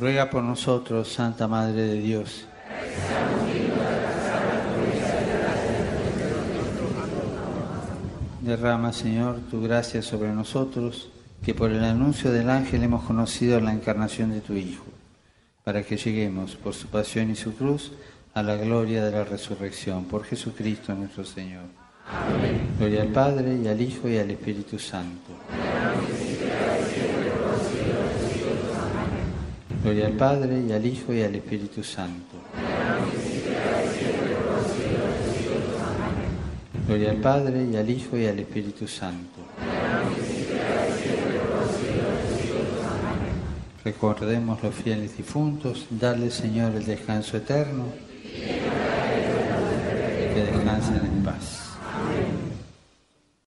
Ruega por nosotros, Santa Madre de Dios. Derrama, Señor, tu gracia sobre nosotros, que por el anuncio del ángel hemos conocido la encarnación de tu Hijo, para que lleguemos, por su pasión y su cruz, a la gloria de la resurrección, por Jesucristo nuestro Señor. Amén. Gloria al Padre, y al Hijo, y al Espíritu Santo. Gloria al Padre, y al Hijo, y al Espíritu Santo. Gloria al Padre, y al Hijo, y al Espíritu Santo. Recordemos los fieles difuntos, darle Señor el descanso eterno, que descansen en paz.